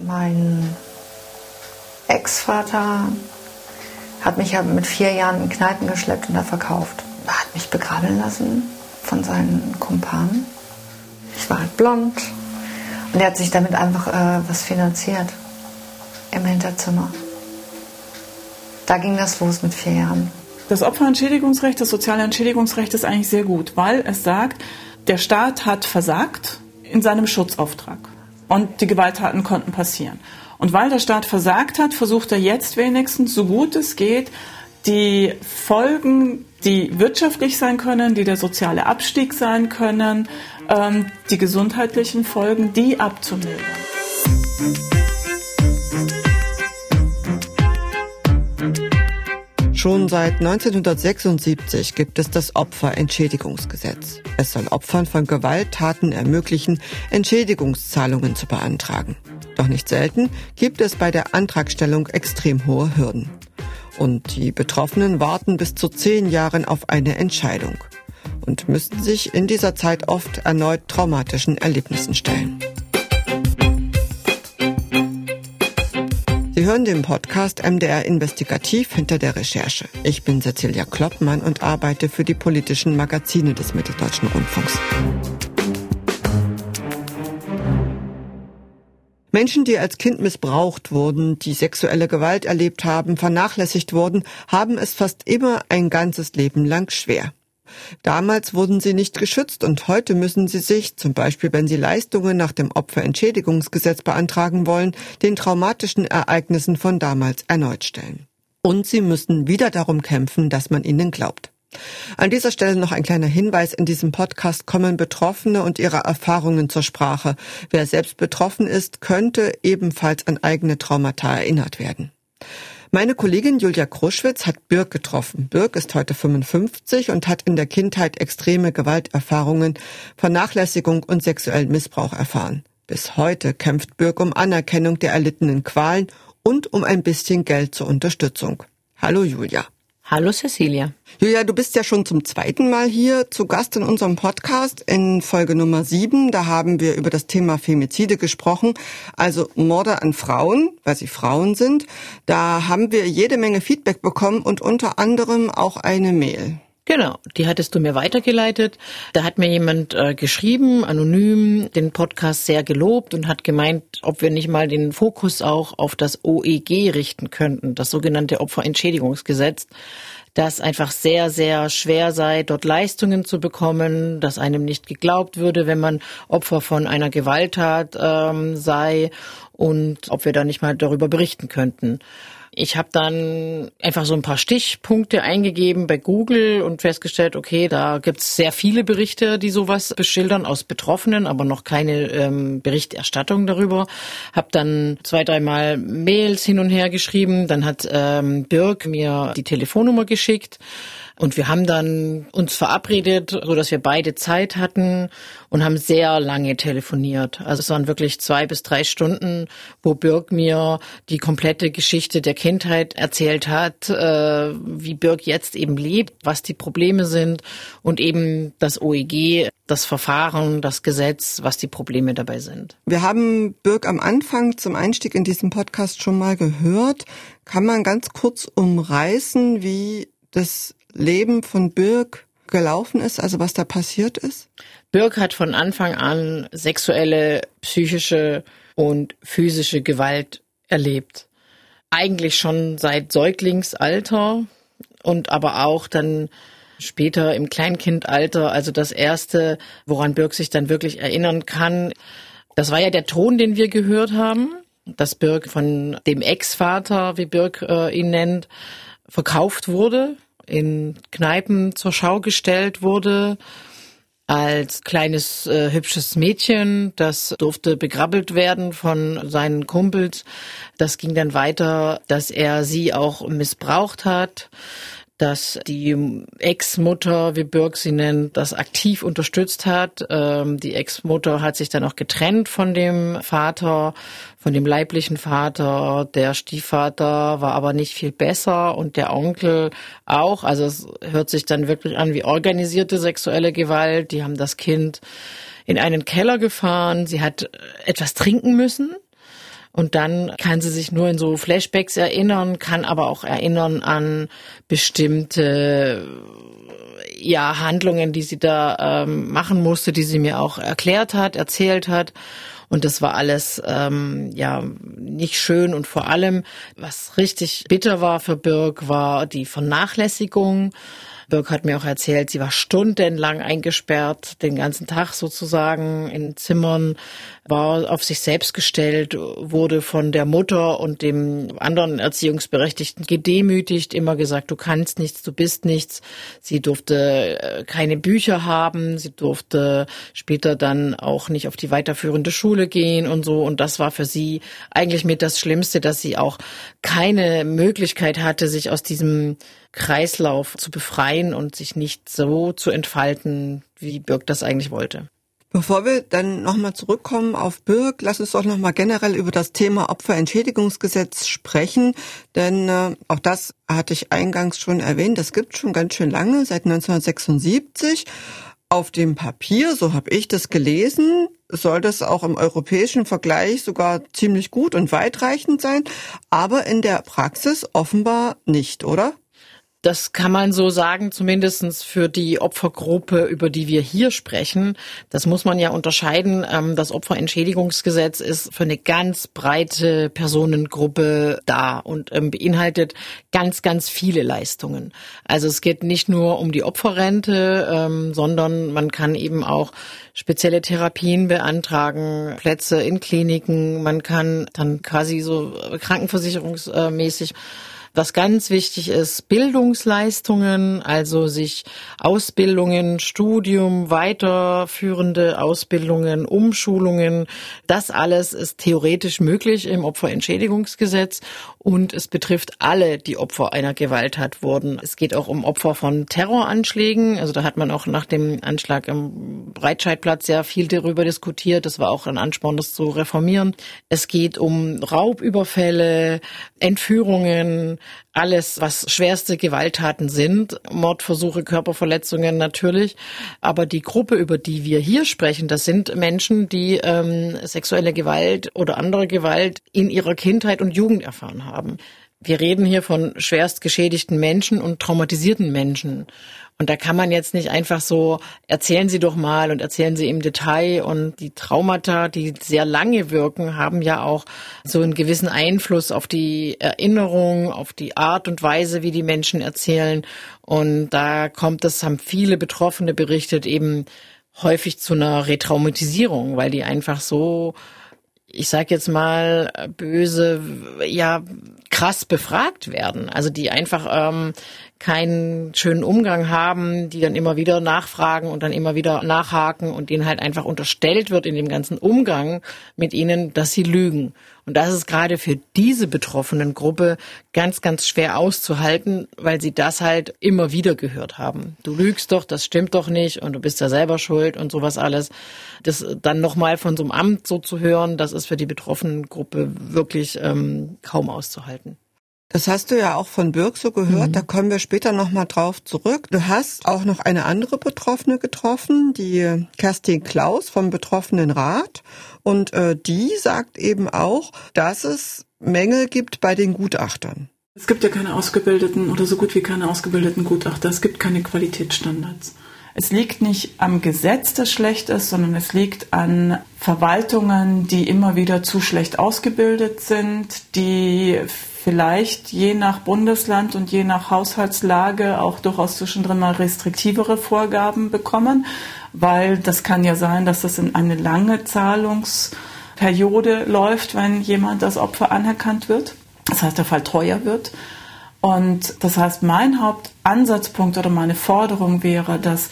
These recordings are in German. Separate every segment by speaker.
Speaker 1: Mein Ex-Vater hat mich ja mit vier Jahren in Kneipen geschleppt und da verkauft. Er hat mich begraben lassen von seinen Kumpanen. Ich war halt blond und er hat sich damit einfach äh, was finanziert im Hinterzimmer. Da ging das los mit vier Jahren.
Speaker 2: Das Opferentschädigungsrecht, das soziale Entschädigungsrecht ist eigentlich sehr gut, weil es sagt, der Staat hat versagt in seinem Schutzauftrag und die Gewalttaten konnten passieren. Und weil der Staat versagt hat, versucht er jetzt wenigstens, so gut es geht, die Folgen, die wirtschaftlich sein können, die der soziale Abstieg sein können, ähm, die gesundheitlichen Folgen, die abzumildern.
Speaker 3: Schon seit 1976 gibt es das Opferentschädigungsgesetz. Es soll Opfern von Gewalttaten ermöglichen, Entschädigungszahlungen zu beantragen. Doch nicht selten gibt es bei der Antragstellung extrem hohe Hürden. Und die Betroffenen warten bis zu zehn Jahren auf eine Entscheidung und müssen sich in dieser Zeit oft erneut traumatischen Erlebnissen stellen. Hören den Podcast MDR Investigativ hinter der Recherche. Ich bin Cecilia Kloppmann und arbeite für die politischen Magazine des Mitteldeutschen Rundfunks. Menschen, die als Kind missbraucht wurden, die sexuelle Gewalt erlebt haben, vernachlässigt wurden, haben es fast immer ein ganzes Leben lang schwer. Damals wurden sie nicht geschützt und heute müssen sie sich, zum Beispiel wenn sie Leistungen nach dem Opferentschädigungsgesetz beantragen wollen, den traumatischen Ereignissen von damals erneut stellen. Und sie müssen wieder darum kämpfen, dass man ihnen glaubt. An dieser Stelle noch ein kleiner Hinweis. In diesem Podcast kommen Betroffene und ihre Erfahrungen zur Sprache. Wer selbst betroffen ist, könnte ebenfalls an eigene Traumata erinnert werden. Meine Kollegin Julia Kruschwitz hat Birk getroffen. Birk ist heute 55 und hat in der Kindheit extreme Gewalterfahrungen, Vernachlässigung und sexuellen Missbrauch erfahren. Bis heute kämpft Birk um Anerkennung der erlittenen Qualen und um ein bisschen Geld zur Unterstützung. Hallo Julia.
Speaker 4: Hallo Cecilia.
Speaker 3: Julia, du bist ja schon zum zweiten Mal hier zu Gast in unserem Podcast in Folge Nummer sieben. Da haben wir über das Thema Femizide gesprochen, also Morde an Frauen, weil sie Frauen sind. Da haben wir jede Menge Feedback bekommen und unter anderem auch eine Mail.
Speaker 4: Genau, die hattest du mir weitergeleitet. Da hat mir jemand äh, geschrieben, anonym, den Podcast sehr gelobt und hat gemeint, ob wir nicht mal den Fokus auch auf das OEG richten könnten, das sogenannte Opferentschädigungsgesetz, das einfach sehr, sehr schwer sei, dort Leistungen zu bekommen, dass einem nicht geglaubt würde, wenn man Opfer von einer Gewalttat ähm, sei und ob wir da nicht mal darüber berichten könnten. Ich habe dann einfach so ein paar Stichpunkte eingegeben bei Google und festgestellt, okay, da gibt's sehr viele Berichte, die sowas beschildern aus Betroffenen, aber noch keine ähm, Berichterstattung darüber. Hab dann zwei, dreimal Mails hin und her geschrieben. Dann hat ähm, Birk mir die Telefonnummer geschickt und wir haben dann uns verabredet, so dass wir beide Zeit hatten und haben sehr lange telefoniert. Also es waren wirklich zwei bis drei Stunden, wo Birg mir die komplette Geschichte der Kindheit erzählt hat, äh, wie Birg jetzt eben lebt, was die Probleme sind und eben das OEG, das Verfahren, das Gesetz, was die Probleme dabei sind.
Speaker 3: Wir haben Birg am Anfang zum Einstieg in diesen Podcast schon mal gehört. Kann man ganz kurz umreißen, wie das Leben von Birk gelaufen ist, also was da passiert ist?
Speaker 4: Birk hat von Anfang an sexuelle, psychische und physische Gewalt erlebt. Eigentlich schon seit Säuglingsalter und aber auch dann später im Kleinkindalter, also das erste, woran Birk sich dann wirklich erinnern kann. Das war ja der Ton, den wir gehört haben, dass Birk von dem Ex-Vater, wie Birk äh, ihn nennt, verkauft wurde in Kneipen zur Schau gestellt wurde als kleines äh, hübsches Mädchen. Das durfte begrabbelt werden von seinen Kumpels. Das ging dann weiter, dass er sie auch missbraucht hat dass die Ex-Mutter, wie Birk sie nennt, das aktiv unterstützt hat. Ähm, die Ex-Mutter hat sich dann auch getrennt von dem Vater, von dem leiblichen Vater. Der Stiefvater war aber nicht viel besser und der Onkel auch. Also es hört sich dann wirklich an wie organisierte sexuelle Gewalt. Die haben das Kind in einen Keller gefahren. Sie hat etwas trinken müssen Und dann kann sie sich nur in so Flashbacks erinnern, kann aber auch erinnern an bestimmte ja, Handlungen, die sie da ähm, machen musste, die sie mir auch erklärt hat, erzählt hat. Und das war alles ähm, ja nicht schön. Und vor allem, was richtig bitter war für Birg, war die Vernachlässigung. Birk hat mir auch erzählt, sie war stundenlang eingesperrt, den ganzen Tag sozusagen in Zimmern, war auf sich selbst gestellt, wurde von der Mutter und dem anderen Erziehungsberechtigten gedemütigt, immer gesagt, du kannst nichts, du bist nichts. Sie durfte äh, keine Bücher haben, sie durfte später dann auch nicht auf die weiterführende Schule gehen und so. Und das war für sie eigentlich mit das Schlimmste, dass sie auch keine Möglichkeit hatte, sich aus diesem Kreislauf zu befreien und sich nicht so zu entfalten, wie Birk das eigentlich wollte.
Speaker 3: Bevor wir dann nochmal zurückkommen auf Birk, lass uns doch nochmal generell über das Thema Opferentschädigungsgesetz sprechen, denn äh, auch das hatte ich eingangs schon erwähnt, das gibt schon ganz schön lange, seit 1976. Auf dem Papier, so habe ich das gelesen, soll das auch im europäischen Vergleich sogar ziemlich gut und weitreichend sein, aber in der Praxis offenbar nicht, oder?
Speaker 4: Das kann man so sagen, zumindestens für die Opfergruppe, über die wir hier sprechen. Das muss man ja unterscheiden. Ähm, das Opferentschädigungsgesetz ist für eine ganz breite Personengruppe da und ähm, beinhaltet ganz, ganz viele Leistungen. Also es geht nicht nur um die Opferrente, ähm, sondern man kann eben auch spezielle Therapien beantragen, Plätze in Kliniken. Man kann dann quasi so krankenversicherungsmäßig was ganz wichtig ist, Bildungsleistungen, also sich Ausbildungen, Studium, weiterführende Ausbildungen, Umschulungen, das alles ist theoretisch möglich im Opferentschädigungsgesetz und es betrifft alle, die Opfer einer Gewalttat wurden. Es geht auch um Opfer von Terroranschlägen. Also da hat man auch nach dem Anschlag am Breitscheidplatz ja viel darüber diskutiert. Das war auch ein Ansporn, das zu reformieren. Es geht um Raubüberfälle, Entführungen, alles, was schwerste Gewalttaten sind, Mordversuche, Körperverletzungen natürlich. Aber die Gruppe, über die wir hier sprechen, das sind Menschen, die ähm, sexuelle Gewalt oder andere Gewalt in ihrer Kindheit und Jugend erfahren haben. Wir reden hier von schwerst geschädigten Menschen und traumatisierten Menschen. Und da kann man jetzt nicht einfach so, erzählen Sie doch mal und erzählen Sie im Detail. Und die Traumata, die sehr lange wirken, haben ja auch so einen gewissen Einfluss auf die Erinnerung, auf die Art und Weise, wie die Menschen erzählen. Und da kommt es, haben viele Betroffene berichtet, eben häufig zu einer Retraumatisierung, weil die einfach so ich sag jetzt mal böse, ja krass befragt werden. Also die einfach ähm, keinen schönen Umgang haben, die dann immer wieder nachfragen und dann immer wieder nachhaken und denen halt einfach unterstellt wird in dem ganzen Umgang mit ihnen, dass sie lügen. Und das ist gerade für diese betroffenen Gruppe ganz, ganz schwer auszuhalten, weil sie das halt immer wieder gehört haben. Du lügst doch, das stimmt doch nicht und du bist ja selber schuld und sowas alles. Das dann nochmal von so einem Amt so zu hören, das ist für die betroffenen Gruppe wirklich ähm, kaum auszuhalten.
Speaker 3: Das hast du ja auch von Birk so gehört, mhm. da kommen wir später nochmal drauf zurück. Du hast auch noch eine andere Betroffene getroffen, die Kerstin Klaus vom Betroffenenrat. Und äh, die sagt eben auch, dass es Mängel gibt bei den Gutachtern.
Speaker 2: Es gibt ja keine ausgebildeten oder so gut wie keine ausgebildeten Gutachter. Es gibt keine Qualitätsstandards. Es liegt nicht am Gesetz, das schlecht ist, sondern es liegt an Verwaltungen, die immer wieder zu schlecht ausgebildet sind, die vielleicht je nach Bundesland und je nach Haushaltslage auch durchaus zwischendrin mal restriktivere Vorgaben bekommen, weil das kann ja sein, dass das in eine lange Zahlungsperiode läuft, wenn jemand als Opfer anerkannt wird. Das heißt, der Fall teuer wird. Und das heißt, mein Hauptansatzpunkt oder meine Forderung wäre, dass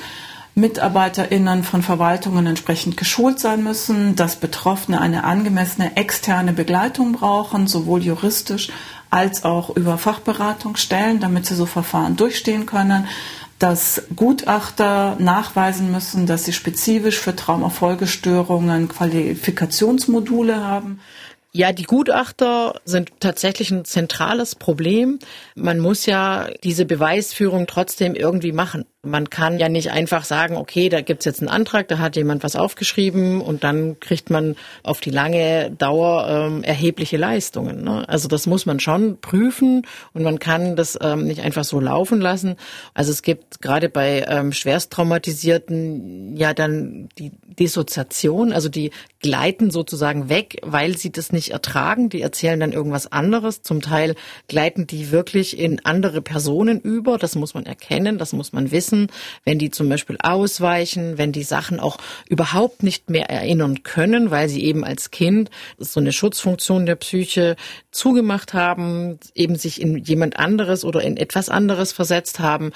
Speaker 2: MitarbeiterInnen von Verwaltungen entsprechend geschult sein müssen, dass Betroffene eine angemessene externe Begleitung brauchen, sowohl juristisch als auch über Fachberatungsstellen, damit sie so Verfahren durchstehen können, dass Gutachter nachweisen müssen, dass sie spezifisch für Traumafolgestörungen Qualifikationsmodule haben.
Speaker 4: Ja, die Gutachter sind tatsächlich ein zentrales Problem. Man muss ja diese Beweisführung trotzdem irgendwie machen, Man kann ja nicht einfach sagen, okay, da gibt's jetzt einen Antrag, da hat jemand was aufgeschrieben und dann kriegt man auf die lange Dauer ähm, erhebliche Leistungen. Ne? Also das muss man schon prüfen und man kann das ähm, nicht einfach so laufen lassen. Also es gibt gerade bei ähm, schwerst traumatisierten ja dann die Dissoziation, also die gleiten sozusagen weg, weil sie das nicht ertragen. Die erzählen dann irgendwas anderes. Zum Teil gleiten die wirklich in andere Personen über. Das muss man erkennen, das muss man wissen. Wenn die zum Beispiel ausweichen, wenn die Sachen auch überhaupt nicht mehr erinnern können, weil sie eben als Kind so eine Schutzfunktion der Psyche zugemacht haben, eben sich in jemand anderes oder in etwas anderes versetzt haben,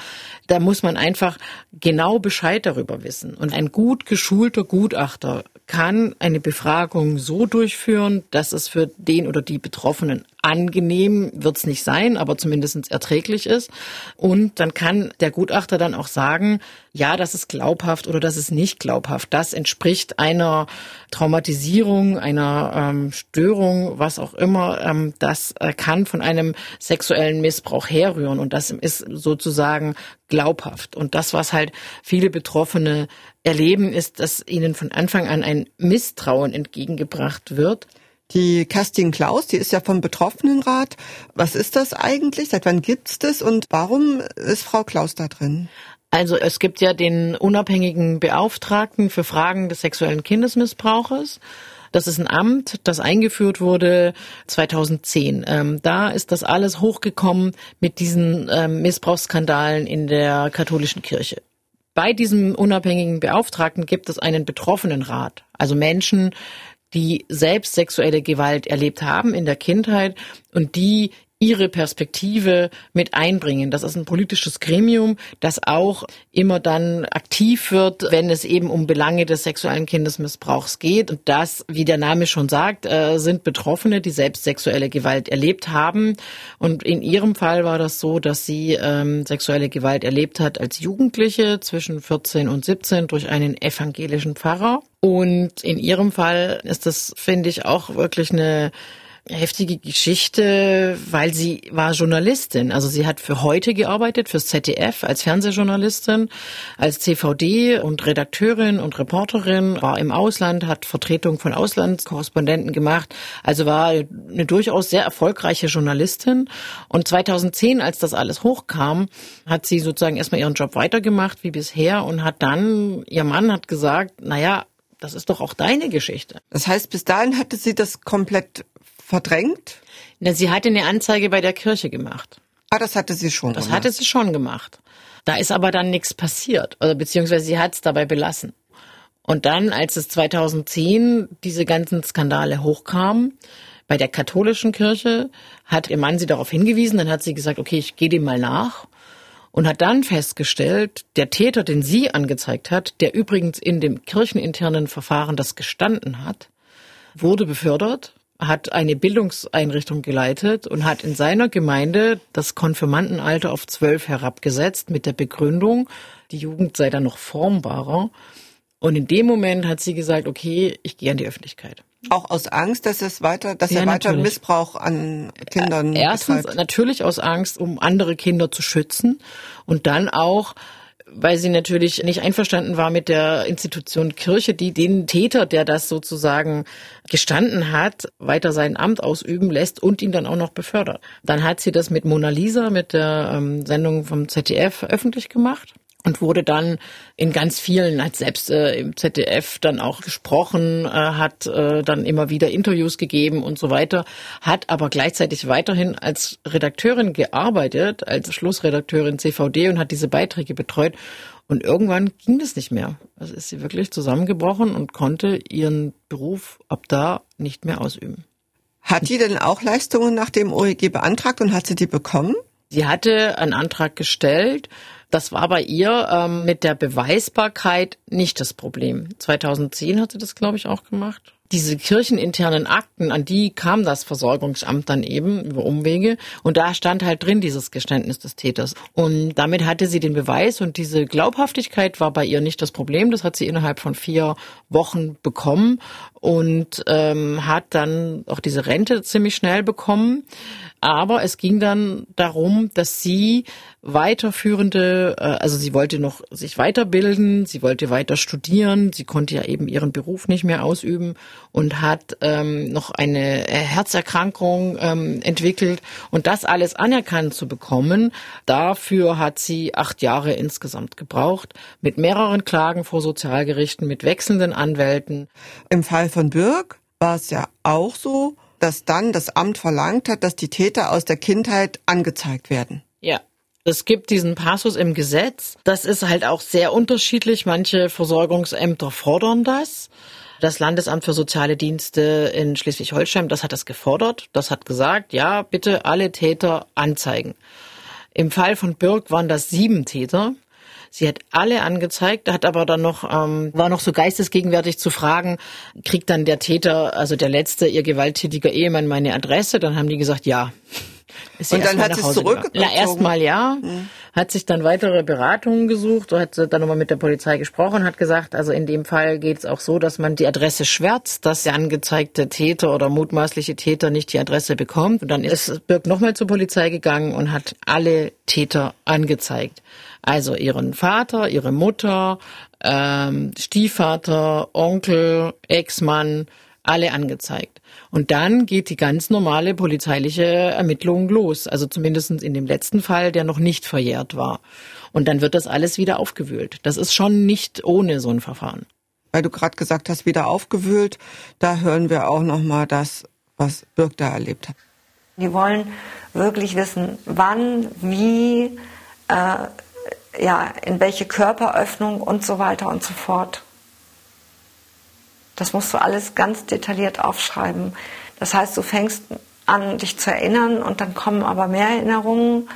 Speaker 4: da muss man einfach genau Bescheid darüber wissen. Und ein gut geschulter Gutachter kann eine Befragung so durchführen, dass es für den oder die Betroffenen angenehm wird es nicht sein, aber zumindest erträglich ist. Und dann kann der Gutachter dann auch sagen, ja, das ist glaubhaft oder das ist nicht glaubhaft. Das entspricht einer Traumatisierung, einer ähm, Störung, was auch immer. Ähm, das äh, kann von einem sexuellen Missbrauch herrühren und das ist sozusagen glaubhaft. Und das, was halt viele Betroffene erleben, ist, dass ihnen von Anfang an ein Misstrauen entgegengebracht wird.
Speaker 3: Die Kerstin Klaus, die ist ja vom Betroffenenrat. Was ist das eigentlich? Seit wann gibt's das und warum ist Frau Klaus da drin?
Speaker 4: Also es gibt ja den unabhängigen Beauftragten für Fragen des sexuellen Kindesmissbrauches. Das ist ein Amt, das eingeführt wurde 2010. Ähm, da ist das alles hochgekommen mit diesen ähm, Missbrauchsskandalen in der katholischen Kirche. Bei diesem unabhängigen Beauftragten gibt es einen Betroffenenrat, also Menschen, die selbst sexuelle Gewalt erlebt haben in der Kindheit und die ihre Perspektive mit einbringen. Das ist ein politisches Gremium, das auch immer dann aktiv wird, wenn es eben um Belange des sexuellen Kindesmissbrauchs geht. Und das, wie der Name schon sagt, äh, sind Betroffene, die selbst sexuelle Gewalt erlebt haben. Und in ihrem Fall war das so, dass sie ähm, sexuelle Gewalt erlebt hat als Jugendliche zwischen 14 und 17 durch einen evangelischen Pfarrer. Und in ihrem Fall ist das, finde ich, auch wirklich eine heftige Geschichte, weil sie war Journalistin. Also sie hat für heute gearbeitet, fürs ZDF als Fernsehjournalistin, als CVD und Redakteurin und Reporterin, war im Ausland, hat Vertretung von Auslandskorrespondenten gemacht. Also war eine durchaus sehr erfolgreiche Journalistin. Und 2010, als das alles hochkam, hat sie sozusagen erstmal ihren Job weitergemacht wie bisher und hat dann, ihr Mann hat gesagt, naja, das ist doch auch deine Geschichte.
Speaker 3: Das heißt, bis dahin hatte sie das komplett verdrängt?
Speaker 4: Na, sie hatte eine Anzeige bei der Kirche gemacht.
Speaker 3: Ah, das hatte sie schon.
Speaker 4: Das gemacht. hatte sie schon gemacht. Da ist aber dann nichts passiert, oder beziehungsweise sie hat es dabei belassen. Und dann, als es 2010 diese ganzen Skandale hochkamen, bei der katholischen Kirche, hat ihr Mann sie darauf hingewiesen, dann hat sie gesagt, okay, ich gehe dem mal nach und hat dann festgestellt, der Täter, den sie angezeigt hat, der übrigens in dem kircheninternen Verfahren das gestanden hat, wurde befördert hat eine Bildungseinrichtung geleitet und hat in seiner Gemeinde das Konfirmandenalter auf zwölf herabgesetzt mit der Begründung, die Jugend sei dann noch formbarer. Und in dem Moment hat sie gesagt, okay, ich gehe an die Öffentlichkeit.
Speaker 3: Auch aus Angst, dass es weiter, dass ja, er weiter natürlich. Missbrauch an Kindern
Speaker 4: Erstens
Speaker 3: betreibt.
Speaker 4: natürlich aus Angst, um andere Kinder zu schützen und dann auch weil sie natürlich nicht einverstanden war mit der Institution Kirche, die den Täter, der das sozusagen gestanden hat, weiter sein Amt ausüben lässt und ihn dann auch noch befördert. Dann hat sie das mit Mona Lisa, mit der ähm, Sendung vom ZDF öffentlich gemacht und wurde dann in ganz vielen, hat selbst äh, im ZDF dann auch gesprochen, äh, hat äh, dann immer wieder Interviews gegeben und so weiter, hat aber gleichzeitig weiterhin als Redakteurin gearbeitet, als Schlussredakteurin CVD und hat diese Beiträge betreut. Und irgendwann ging das nicht mehr. Also ist sie wirklich zusammengebrochen und konnte ihren Beruf ab da nicht mehr ausüben.
Speaker 3: Hat die denn auch Leistungen nach dem OEG beantragt und hat sie die bekommen?
Speaker 4: Sie hatte einen Antrag gestellt das war bei ihr ähm, mit der Beweisbarkeit nicht das Problem. 2010 hat sie das, glaube ich, auch gemacht. Diese kircheninternen Akten, an die kam das Versorgungsamt dann eben über Umwege. Und da stand halt drin dieses Geständnis des Täters. Und damit hatte sie den Beweis und diese Glaubhaftigkeit war bei ihr nicht das Problem. Das hat sie innerhalb von vier Wochen bekommen. und ähm, hat dann auch diese Rente ziemlich schnell bekommen. Aber es ging dann darum, dass sie weiterführende, äh, also sie wollte noch sich weiterbilden, sie wollte weiter studieren, sie konnte ja eben ihren Beruf nicht mehr ausüben und hat ähm, noch eine äh, Herzerkrankung ähm, entwickelt und das alles anerkannt zu bekommen, dafür hat sie acht Jahre insgesamt gebraucht, mit mehreren Klagen vor Sozialgerichten, mit wechselnden Anwälten.
Speaker 3: Im Fall von Birk war es ja auch so, dass dann das Amt verlangt hat, dass die Täter aus der Kindheit angezeigt werden.
Speaker 4: Ja. Es gibt diesen Passus im Gesetz. Das ist halt auch sehr unterschiedlich. Manche Versorgungsämter fordern das. Das Landesamt für soziale Dienste in Schleswig-Holstein, das hat das gefordert. Das hat gesagt, ja, bitte alle Täter anzeigen. Im Fall von Birk waren das sieben Täter. Sie hat alle angezeigt, hat aber dann noch, ähm, war noch so geistesgegenwärtig zu fragen, kriegt dann der Täter, also der letzte, ihr gewalttätiger Ehemann meine Adresse? Dann haben die gesagt, ja.
Speaker 3: Ist und dann hat sie es zurückgezogen?
Speaker 4: Na, erstmal ja. Mhm. Hat sich dann weitere Beratungen gesucht, hat dann nochmal mit der Polizei gesprochen, hat gesagt, also in dem Fall geht es auch so, dass man die Adresse schwärzt, dass der angezeigte Täter oder mutmaßliche Täter nicht die Adresse bekommt. Und dann ist Birk nochmal zur Polizei gegangen und hat alle Täter angezeigt. Also ihren Vater, ihre Mutter, ähm, Stiefvater, Onkel, Ex-Mann, alle angezeigt. Und dann geht die ganz normale polizeiliche Ermittlung los. Also zumindest in dem letzten Fall, der noch nicht verjährt war. Und dann wird das alles wieder aufgewühlt. Das ist schon nicht ohne so ein Verfahren.
Speaker 3: Weil du gerade gesagt hast, wieder aufgewühlt, da hören wir auch noch mal das, was Birk da erlebt hat.
Speaker 1: Die wollen wirklich wissen, wann, wie, äh, ja, in welche Körperöffnung und so weiter und so fort. Das musst du alles ganz detailliert aufschreiben. Das heißt, du fängst an, dich zu erinnern und dann kommen aber mehr Erinnerungen,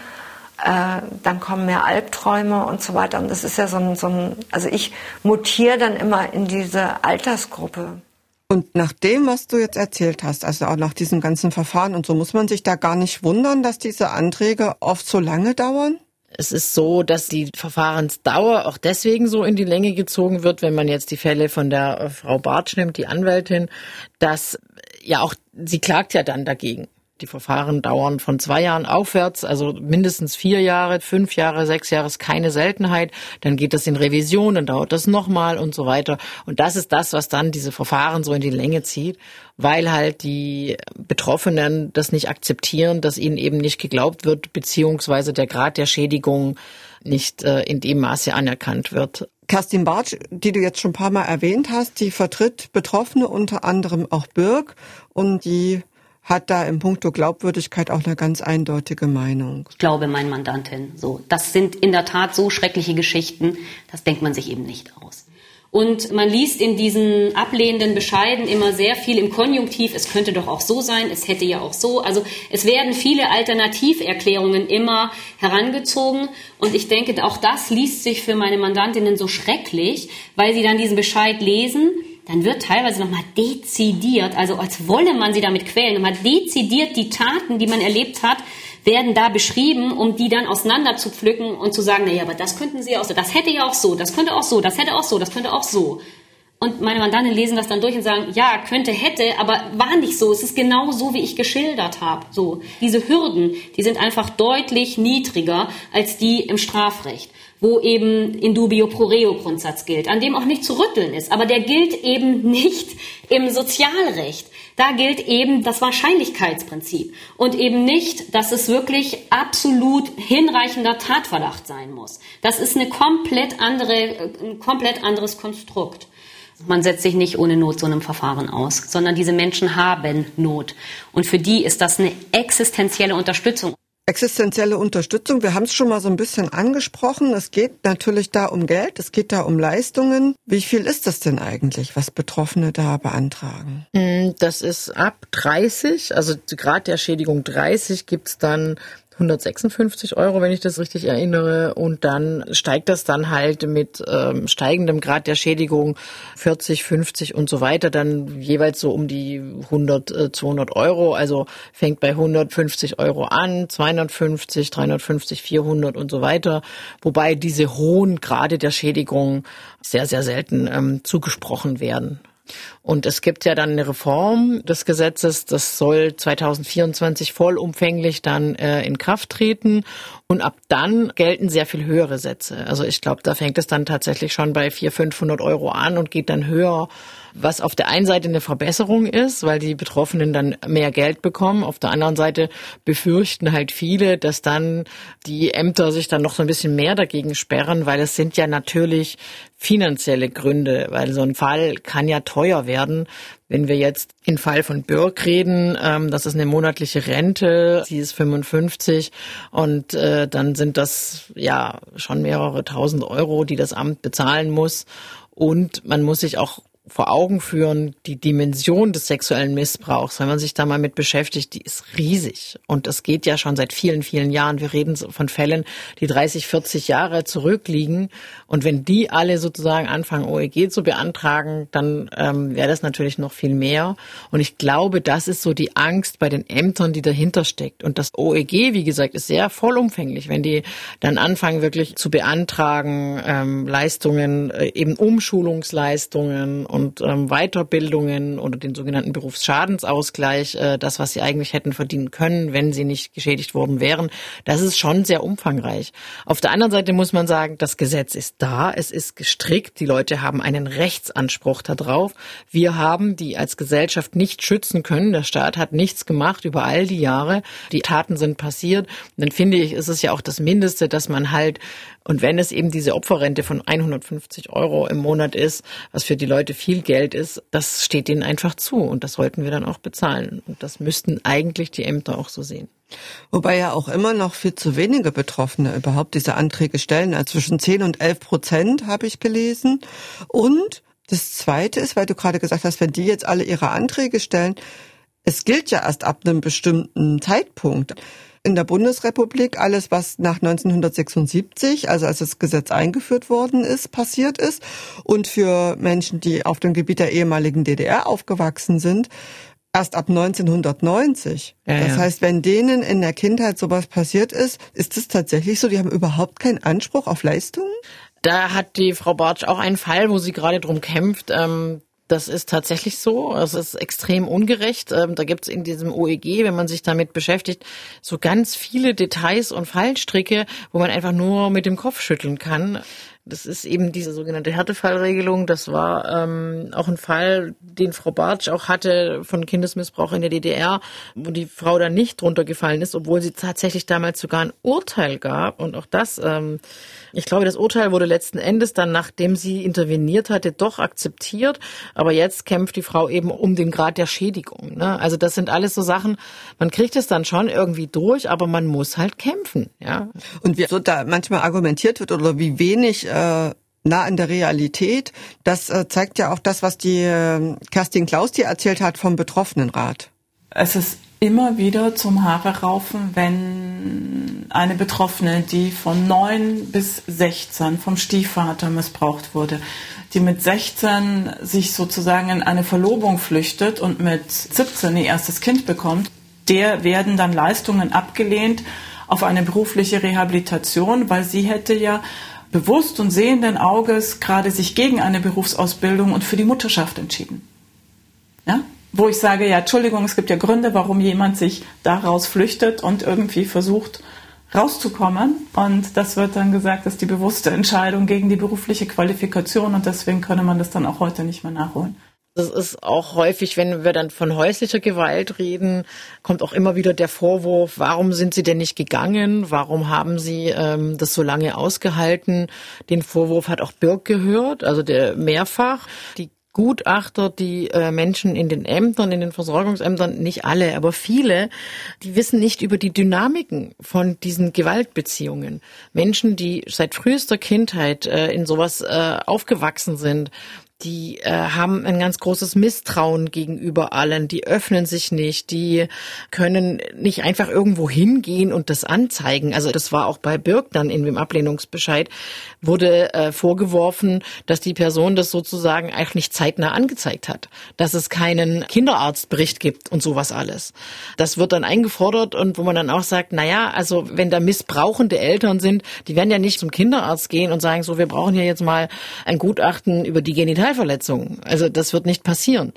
Speaker 1: äh, dann kommen mehr Albträume und so weiter. Und das ist ja so ein, so ein also ich mutiere dann immer in diese Altersgruppe.
Speaker 3: Und nach dem, was du jetzt erzählt hast, also auch nach diesem ganzen Verfahren und so, muss man sich da gar nicht wundern, dass diese Anträge oft so lange dauern?
Speaker 4: Es ist so, dass die Verfahrensdauer auch deswegen so in die Länge gezogen wird, wenn man jetzt die Fälle von der äh, Frau Bartsch nimmt, die Anwältin, dass ja auch, sie klagt ja dann dagegen. Die Verfahren dauern von zwei Jahren aufwärts, also mindestens vier Jahre, fünf Jahre, sechs Jahre ist keine Seltenheit. Dann geht das in Revision, dann dauert das nochmal und so weiter. Und das ist das, was dann diese Verfahren so in die Länge zieht, weil halt die Betroffenen das nicht akzeptieren, dass ihnen eben nicht geglaubt wird, beziehungsweise der Grad der Schädigung nicht äh, in dem Maße anerkannt wird.
Speaker 3: Kerstin Bartsch, die du jetzt schon ein paar Mal erwähnt hast, die vertritt Betroffene, unter anderem auch Birk, und die hat da im Punkto Glaubwürdigkeit auch eine ganz eindeutige Meinung.
Speaker 5: Ich glaube meinen Mandantin so. Das sind in der Tat so schreckliche Geschichten, das denkt man sich eben nicht aus. Und man liest in diesen ablehnenden Bescheiden immer sehr viel im Konjunktiv, es könnte doch auch so sein, es hätte ja auch so. Also es werden viele Alternativerklärungen immer herangezogen. Und ich denke, auch das liest sich für meine Mandantinnen so schrecklich, weil sie dann diesen Bescheid lesen dann wird teilweise nochmal dezidiert, also als wolle man sie damit quälen, nochmal dezidiert die Taten, die man erlebt hat, werden da beschrieben, um die dann auseinander zu pflücken und zu sagen, naja, aber das könnten sie auch so, das hätte ja auch so, das könnte auch so, das hätte auch so, das könnte auch so. Und meine Mandanten lesen das dann durch und sagen, ja, könnte, hätte, aber war nicht so. Es ist genau so, wie ich geschildert habe. So. Diese Hürden, die sind einfach deutlich niedriger als die im Strafrecht wo eben in dubio pro reo Grundsatz gilt, an dem auch nicht zu rütteln ist. Aber der gilt eben nicht im Sozialrecht. Da gilt eben das Wahrscheinlichkeitsprinzip und eben nicht, dass es wirklich absolut hinreichender Tatverdacht sein muss. Das ist eine komplett andere, ein komplett anderes Konstrukt. Man setzt sich nicht ohne Not so einem Verfahren aus, sondern diese Menschen haben Not. Und für die ist das eine existenzielle Unterstützung.
Speaker 3: Existenzielle Unterstützung, wir haben es schon mal so ein bisschen angesprochen. Es geht natürlich da um Geld, es geht da um Leistungen. Wie viel ist das denn eigentlich, was Betroffene da beantragen?
Speaker 4: Mm, das ist ab 30, also Grad der Schädigung 30 gibt's dann 156 Euro, wenn ich das richtig erinnere. Und dann steigt das dann halt mit ähm, steigendem Grad der Schädigung 40, 50 und so weiter dann jeweils so um die 100, äh, 200 Euro. Also fängt bei 150 Euro an, 250, 350, 400 und so weiter. Wobei diese hohen Grade der Schädigung sehr, sehr selten ähm, zugesprochen werden. Und es gibt ja dann eine Reform des Gesetzes, das soll 2024 vollumfänglich dann äh, in Kraft treten. Und ab dann gelten sehr viel höhere Sätze. Also ich glaube, da fängt es dann tatsächlich schon bei 400, 500 Euro an und geht dann höher was auf der einen Seite eine Verbesserung ist, weil die Betroffenen dann mehr Geld bekommen. Auf der anderen Seite befürchten halt viele, dass dann die Ämter sich dann noch so ein bisschen mehr dagegen sperren, weil es sind ja natürlich finanzielle Gründe, weil so ein Fall kann ja teuer werden. Wenn wir jetzt im Fall von Birk reden, ähm, das ist eine monatliche Rente, sie ist 55 und äh, dann sind das ja schon mehrere tausend Euro, die das Amt bezahlen muss. Und man muss sich auch vor Augen führen, die Dimension des sexuellen Missbrauchs, wenn man sich da mal mit beschäftigt, die ist riesig. Und es geht ja schon seit vielen, vielen Jahren. Wir reden von Fällen, die 30, 40 Jahre zurückliegen. Und wenn die alle sozusagen anfangen, OEG zu beantragen, dann ähm, wäre das natürlich noch viel mehr. Und ich glaube, das ist so die Angst bei den Ämtern, die dahinter steckt. Und das OEG, wie gesagt, ist sehr vollumfänglich. Wenn die dann anfangen, wirklich zu beantragen, ähm, Leistungen, äh, eben Umschulungsleistungen und ähm, Weiterbildungen oder den sogenannten Berufsschadensausgleich, äh, das, was sie eigentlich hätten verdienen können, wenn sie nicht geschädigt worden wären, das ist schon sehr umfangreich. Auf der anderen Seite muss man sagen, das Gesetz ist da, es ist gestrickt, die Leute haben einen Rechtsanspruch darauf. Wir haben die als Gesellschaft nicht schützen können. Der Staat hat nichts gemacht über all die Jahre. Die Taten sind passiert. Und dann finde ich, ist es ja auch das Mindeste, dass man halt und wenn es eben diese Opferrente von 150 Euro im Monat ist, was für die Leute viel Geld ist, das steht ihnen einfach zu und das sollten wir dann auch bezahlen. Und das müssten eigentlich die Ämter auch so sehen.
Speaker 3: Wobei ja auch immer noch viel zu wenige Betroffene überhaupt diese Anträge stellen. Also zwischen 10 und 11 Prozent habe ich gelesen. Und das Zweite ist, weil du gerade gesagt hast, wenn die jetzt alle ihre Anträge stellen, es gilt ja erst ab einem bestimmten Zeitpunkt in der Bundesrepublik alles, was nach 1976, also als das Gesetz eingeführt worden ist, passiert ist. Und für Menschen, die auf dem Gebiet der ehemaligen DDR aufgewachsen sind, erst ab 1990. Ja, das ja. heißt, wenn denen in der Kindheit sowas passiert ist, ist es tatsächlich so, die haben überhaupt keinen Anspruch auf Leistungen?
Speaker 4: Da hat die Frau Bartsch auch einen Fall, wo sie gerade drum kämpft. Ähm das ist tatsächlich so. Es ist extrem ungerecht. Ähm, da gibt es in diesem OEG, wenn man sich damit beschäftigt, so ganz viele Details und Fallstricke, wo man einfach nur mit dem Kopf schütteln kann. Das ist eben diese sogenannte Härtefallregelung. Das war ähm, auch ein Fall, den Frau Bartsch auch hatte von Kindesmissbrauch in der DDR, wo die Frau dann nicht drunter gefallen ist, obwohl sie tatsächlich damals sogar ein Urteil gab. Und auch das, ähm, ich glaube, das Urteil wurde letzten Endes dann, nachdem sie interveniert hatte, doch akzeptiert. Aber jetzt kämpft die Frau eben um den Grad der Schädigung. Ne? Also das sind alles so Sachen, man kriegt es dann schon irgendwie durch, aber man muss halt kämpfen. Ja.
Speaker 3: Und wie so da manchmal argumentiert wird oder wie wenig äh, nah an der Realität. Das äh, zeigt ja auch das, was die äh, Kerstin Klaus dir erzählt hat vom Betroffenenrat.
Speaker 2: Es ist immer wieder zum Haare raufen, wenn eine Betroffene, die von neun bis 16 vom Stiefvater missbraucht wurde, die mit 16 sich sozusagen in eine Verlobung flüchtet und mit 17 ihr erstes Kind bekommt, der werden dann Leistungen abgelehnt auf eine berufliche Rehabilitation, weil sie hätte ja bewusst und sehenden Auges gerade sich gegen eine Berufsausbildung und für die Mutterschaft entschieden. Ja? Wo ich sage, ja, Entschuldigung, es gibt ja Gründe, warum jemand sich daraus flüchtet und irgendwie versucht rauszukommen. Und das wird dann gesagt, dass die bewusste Entscheidung gegen die berufliche Qualifikation und deswegen könne man das dann auch heute nicht mehr nachholen.
Speaker 4: Das ist auch häufig, wenn wir dann von häuslicher Gewalt reden, kommt auch immer wieder der Vorwurf, warum sind Sie denn nicht gegangen? Warum haben Sie ähm, das so lange ausgehalten? Den Vorwurf hat auch Birk gehört, also der mehrfach. Die Gutachter, die äh, Menschen in den Ämtern, in den Versorgungsämtern, nicht alle, aber viele, die wissen nicht über die Dynamiken von diesen Gewaltbeziehungen. Menschen, die seit frühester Kindheit äh, in sowas äh, aufgewachsen sind, die äh, haben ein ganz großes Misstrauen gegenüber allen, die öffnen sich nicht, die können nicht einfach irgendwo hingehen und das anzeigen. Also das war auch bei Birk dann in dem Ablehnungsbescheid, wurde äh, vorgeworfen, dass die Person das sozusagen eigentlich nicht zeitnah angezeigt hat, dass es keinen Kinderarztbericht gibt und sowas alles. Das wird dann eingefordert und wo man dann auch sagt, na ja, also wenn da missbrauchende Eltern sind, die werden ja nicht zum Kinderarzt gehen und sagen, so wir brauchen ja jetzt mal ein Gutachten über die Genital Sexualverletzung. Also das wird nicht passieren.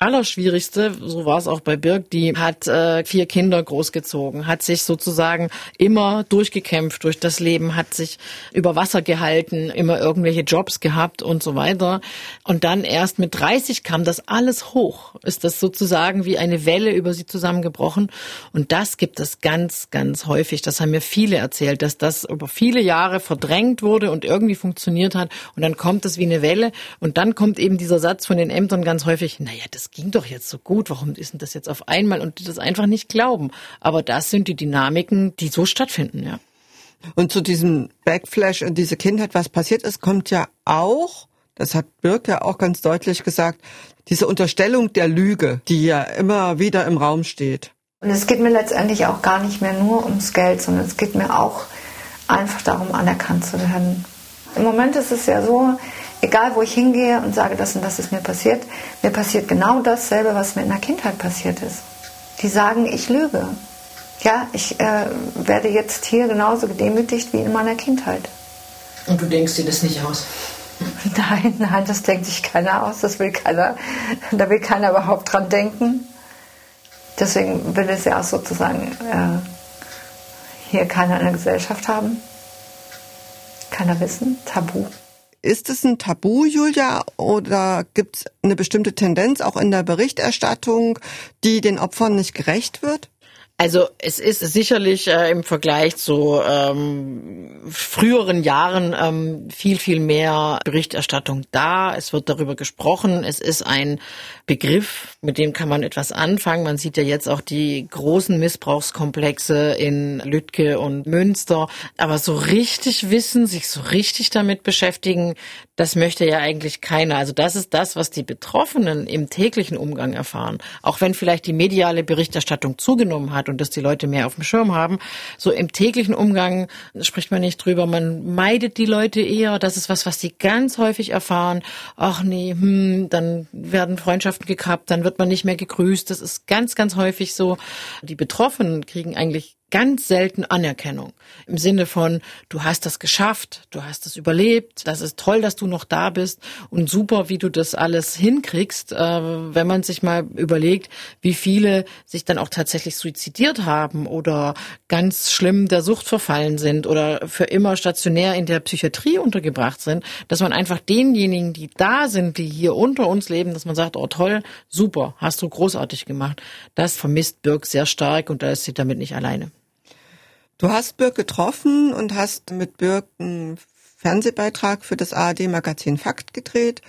Speaker 4: Allerschwierigste, so war es auch bei Birg, die hat äh, vier Kinder großgezogen, hat sich sozusagen immer durchgekämpft durch das Leben, hat sich über Wasser gehalten, immer irgendwelche Jobs gehabt und so weiter. Und dann erst mit 30 kam das alles hoch. Ist das sozusagen wie eine Welle über sie zusammengebrochen. Und das gibt es ganz, ganz häufig. Das haben mir viele erzählt, dass das über viele Jahre verdrängt wurde und irgendwie funktioniert hat. Und dann kommt es wie eine Welle. Und dann kommt eben dieser Satz von den Ämtern ganz häufig, naja, das ging doch jetzt so gut, warum ist denn das jetzt auf einmal? Und die das einfach nicht glauben. Aber das sind die Dynamiken, die so stattfinden, ja.
Speaker 3: Und zu diesem Backflash in diese Kindheit, was passiert ist, kommt ja auch, das hat Birk ja auch ganz deutlich gesagt, diese Unterstellung der Lüge, die ja immer wieder im Raum steht.
Speaker 1: Und es geht mir letztendlich auch gar nicht mehr nur ums Geld, sondern es geht mir auch einfach darum, anerkannt zu werden. Im Moment ist es ja so, egal wo ich hingehe und sage, das und das ist mir passiert, mir passiert genau dasselbe, was mir in der Kindheit passiert ist. Die sagen, ich lüge. Ja, ich äh, werde jetzt hier genauso gedemütigt wie in meiner Kindheit.
Speaker 4: Und du denkst dir das nicht aus?
Speaker 1: Nein, nein, das denkt sich keiner aus. Das will keiner, da will keiner überhaupt dran denken. Deswegen will es ja auch sozusagen äh, hier keiner in der Gesellschaft haben. Keiner wissen. Tabu.
Speaker 3: Ist es ein Tabu, Julia, oder gibt es eine bestimmte Tendenz auch in der Berichterstattung, die den Opfern nicht gerecht wird?
Speaker 4: Also es ist sicherlich äh, im Vergleich zu ähm, früheren Jahren ähm, viel, viel mehr Berichterstattung da. Es wird darüber gesprochen. Es ist ein Begriff, mit dem kann man etwas anfangen. Man sieht ja jetzt auch die großen Missbrauchskomplexe in Lütke und Münster. Aber so richtig wissen, sich so richtig damit beschäftigen, das möchte ja eigentlich keiner. Also das ist das, was die Betroffenen im täglichen Umgang erfahren. Auch wenn vielleicht die mediale Berichterstattung zugenommen hat und dass die Leute mehr auf dem Schirm haben, so im täglichen Umgang spricht man nicht drüber. Man meidet die Leute eher. Das ist was, was die ganz häufig erfahren. Ach nee, hm, dann werden Freundschaften gekappt, dann wird man nicht mehr gegrüßt. Das ist ganz, ganz häufig so. Die Betroffenen kriegen eigentlich ganz selten Anerkennung. Im Sinne von, du hast das geschafft, du hast es überlebt, das ist toll, dass du noch da bist und super, wie du das alles hinkriegst, äh, wenn man sich mal überlegt, wie viele sich dann auch tatsächlich suizidiert haben oder ganz schlimm der Sucht verfallen sind oder für immer stationär in der Psychiatrie untergebracht sind, dass man einfach denjenigen, die da sind, die hier unter uns leben, dass man sagt, oh toll, super, hast du großartig gemacht. Das vermisst Birk sehr stark und da ist sie damit nicht alleine.
Speaker 3: Du hast Birk getroffen und hast mit Birk einen Fernsehbeitrag für das ARD-Magazin Fakt gedreht.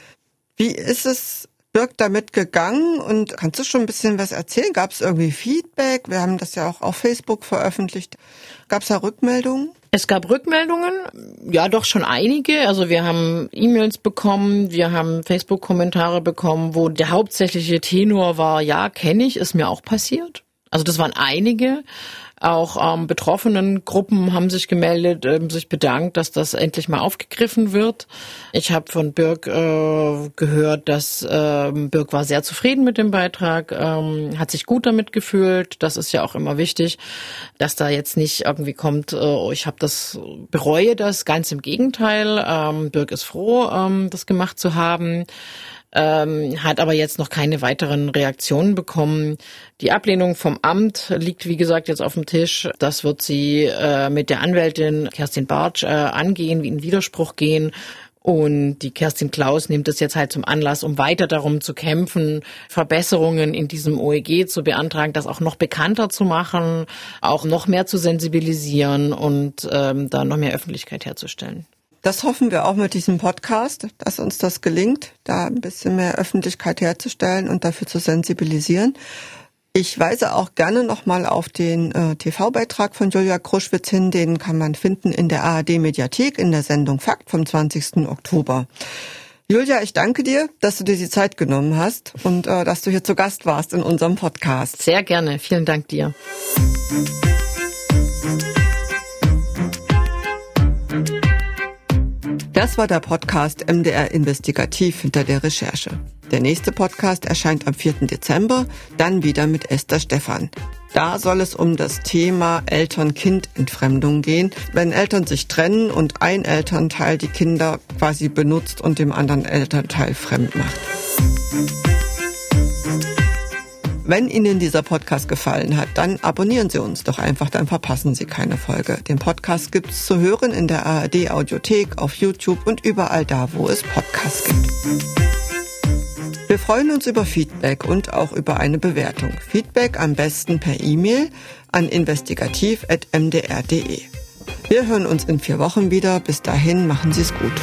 Speaker 3: Wie ist es Birk damit gegangen und kannst du schon ein bisschen was erzählen? Gab es irgendwie Feedback? Wir haben das ja auch auf Facebook veröffentlicht. Gab es da Rückmeldungen?
Speaker 4: Es gab Rückmeldungen, ja doch schon einige. Also wir haben E-Mails bekommen, wir haben Facebook-Kommentare bekommen, wo der hauptsächliche Tenor war, ja, kenne ich, ist mir auch passiert. Also das waren einige. Auch ähm, betroffenen Gruppen haben sich gemeldet, ähm, sich bedankt, dass das endlich mal aufgegriffen wird. Ich habe von Birk äh, gehört, dass äh, Birk war sehr zufrieden mit dem Beitrag, ähm, hat sich gut damit gefühlt. Das ist ja auch immer wichtig, dass da jetzt nicht irgendwie kommt, äh, oh, ich habe das bereue das. Ganz im Gegenteil, ähm, Birk ist froh, ähm, das gemacht zu haben ähm, hat aber jetzt noch keine weiteren Reaktionen bekommen. Die Ablehnung vom Amt liegt, wie gesagt, jetzt auf dem Tisch. Das wird sie äh, mit der Anwältin Kerstin Bartsch äh, angehen, wie in Widerspruch gehen. Und die Kerstin Klaus nimmt es jetzt halt zum Anlass, um weiter darum zu kämpfen, Verbesserungen in diesem OEG zu beantragen, das auch noch bekannter zu machen, auch noch mehr zu sensibilisieren und ähm, da noch mehr Öffentlichkeit herzustellen.
Speaker 3: Das hoffen wir auch mit diesem Podcast, dass uns das gelingt, da ein bisschen mehr Öffentlichkeit herzustellen und dafür zu sensibilisieren. Ich weise auch gerne nochmal auf den äh, TV-Beitrag von Julia Kruschwitz hin. Den kann man finden in der ARD-Mediathek in der Sendung Fakt vom 20. Oktober. Julia, ich danke dir, dass du dir die Zeit genommen hast und äh, dass du hier zu Gast warst in unserem Podcast.
Speaker 4: Sehr gerne. Vielen Dank dir.
Speaker 3: Das war der Podcast MDR Investigativ hinter der Recherche. Der nächste Podcast erscheint am 4. Dezember, dann wieder mit Esther Stephan. Da soll es um das Thema Eltern-Kind-Entfremdung gehen, wenn Eltern sich trennen und ein Elternteil die Kinder quasi benutzt und dem anderen Elternteil fremd macht. Wenn Ihnen dieser Podcast gefallen hat, dann abonnieren Sie uns doch einfach, dann verpassen Sie keine Folge. Den Podcast gibt's zu hören in der ARD Audiothek, auf YouTube und überall da, wo es Podcasts gibt. Wir freuen uns über Feedback und auch über eine Bewertung. Feedback am besten per E-Mail an investigativ.mdr.de. Wir hören uns in vier Wochen wieder. Bis dahin machen Sie es gut.